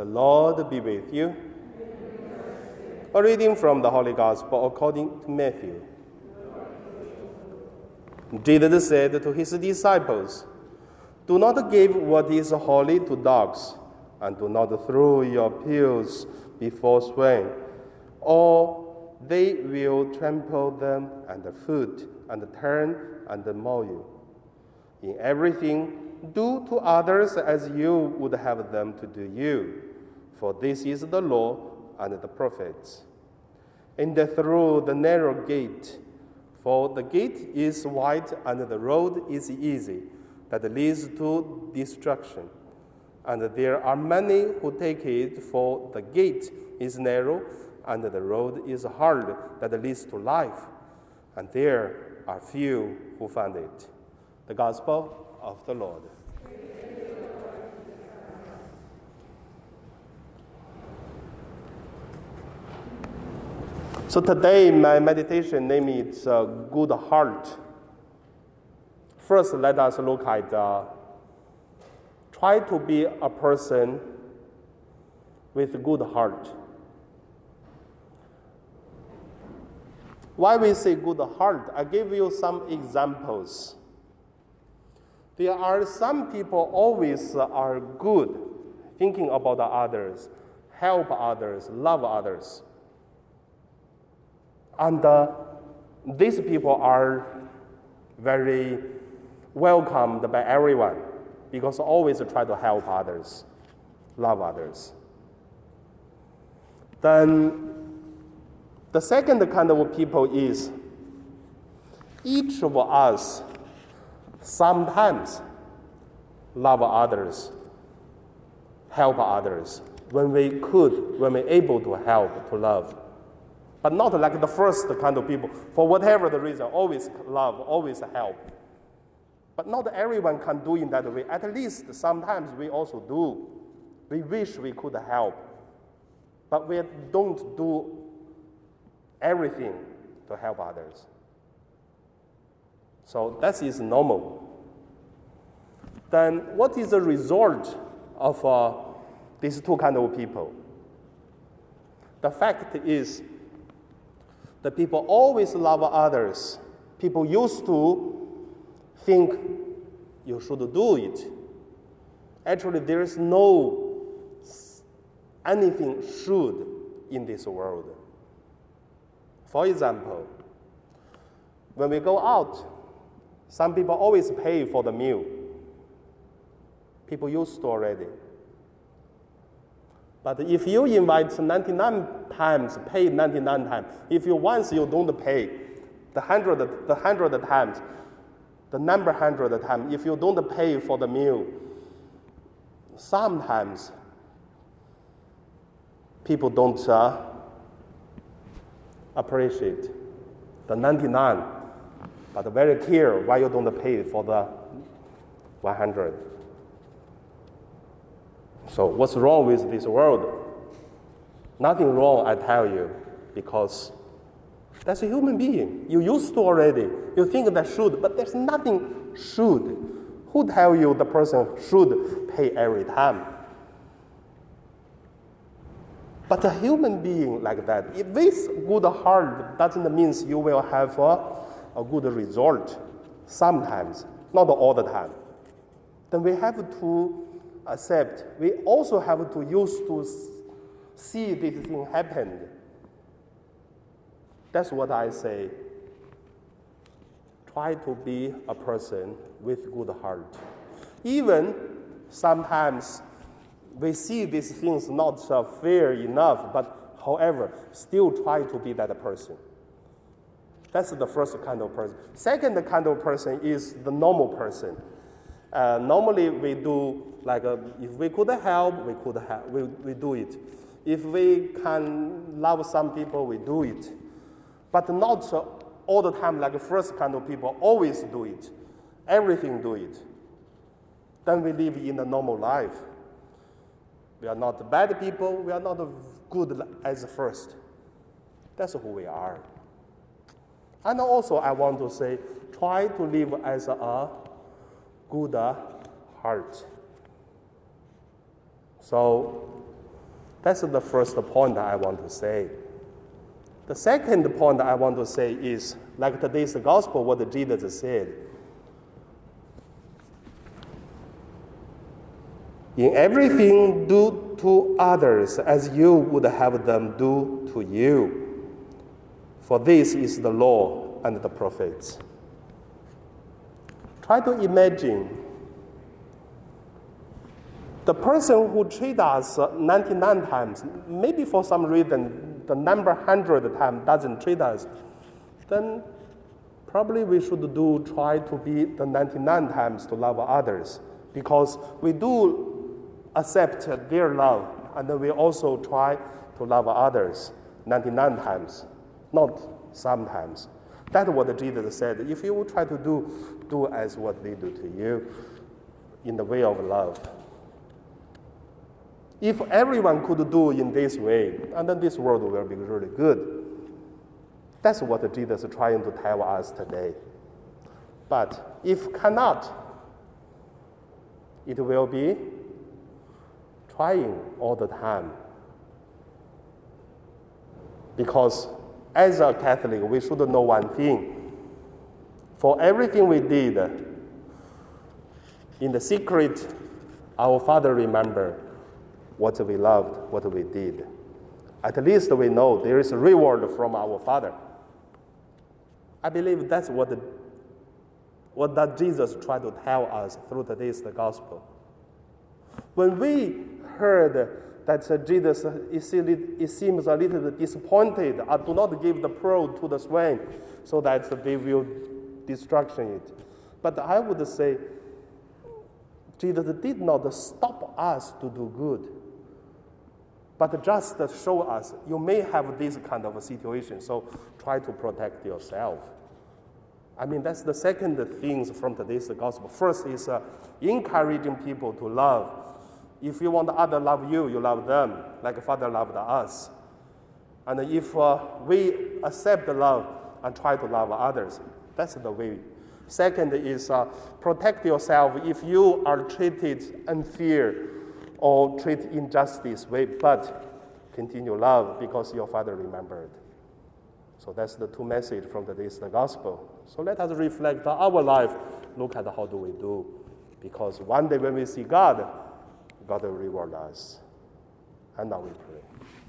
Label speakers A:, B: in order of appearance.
A: The Lord be with you. A reading from the Holy Gospel according to Matthew. Jesus said to his disciples, Do not give what is holy to dogs, and do not throw your pearls before swine, or they will trample them underfoot and turn and maul you. In everything, do to others as you would have them to do you, for this is the law and the prophets. And through the narrow gate, for the gate is wide and the road is easy, that leads to destruction. And there are many who take it, for the gate is narrow and the road is hard, that leads to life. And there are few who find it. The Gospel of the Lord. So today, my meditation name is uh, Good Heart. First, let us look at uh, try to be a person with good heart. Why we say good heart? I give you some examples. There are some people always are good, thinking about others, help others, love others. And uh, these people are very welcomed by everyone because always try to help others, love others. Then the second kind of people is each of us sometimes love others, help others when we could, when we're able to help, to love. But not like the first kind of people, for whatever the reason, always love, always help. But not everyone can do in that way. At least sometimes we also do. We wish we could help. But we don't do everything to help others. So that is normal. Then what is the result of uh, these two kind of people? The fact is the people always love others. People used to think you should do it. Actually, there is no anything should in this world. For example, when we go out, some people always pay for the meal. People used to already. But if you invite 99 times, pay 99 times. If you once you don't pay, the hundred, the hundred times, the number hundred times, if you don't pay for the meal, sometimes people don't uh, appreciate the 99, but very clear why you don't pay for the 100. So, what's wrong with this world? Nothing wrong, I tell you, because that's a human being. You used to already. You think that should, but there's nothing should. Who tell you the person should pay every time? But a human being like that, if this good heart doesn't mean you will have a, a good result. Sometimes, not all the time. Then we have to accept, we also have to use to see this thing happen. That's what I say. Try to be a person with good heart. Even sometimes we see these things not uh, fair enough, but however, still try to be that person. That's the first kind of person. Second kind of person is the normal person. Uh, normally, we do like uh, if we could help, we could help, we, we do it. If we can love some people, we do it. But not all the time like first kind of people always do it. Everything do it. Then we live in a normal life. We are not bad people, we are not good as first. That's who we are. And also, I want to say, try to live as a good uh, heart. So, That's the first point I want to say. The second point I want to say is like today's gospel, what Jesus said. In everything, do to others as you would have them do to you. For this is the law and the prophets. Try to imagine the person who treats us 99 times, maybe for some reason the number 100 times doesn't treat us, then probably we should do try to be the 99 times to love others because we do accept their love and then we also try to love others 99 times, not sometimes. That's what Jesus said. If you try to do, do as what they do to you in the way of love. If everyone could do in this way, and then this world will be really good. That's what Jesus is trying to tell us today. But if cannot, it will be trying all the time. Because as a Catholic, we should know one thing. For everything we did, in the secret, our Father remembered what we loved, what we did. At least we know there is a reward from our Father. I believe that's what, what that Jesus tried to tell us through today's gospel. When we heard that Jesus seems a little bit disappointed, I do not give the pearl to the swine so that they will destruction it. But I would say Jesus did not stop us to do good but just show us you may have this kind of a situation, so try to protect yourself. I mean, that's the second things from today's gospel. First is uh, encouraging people to love. If you want other love you, you love them, like Father loved us. And if uh, we accept the love and try to love others, that's the way. Second is uh, protect yourself if you are treated unfair or treat injustice way, but continue love because your father remembered. So that's the two message from today's the gospel. So let us reflect our life. Look at how do we do. Because one day when we see God, God will reward us. And now we pray.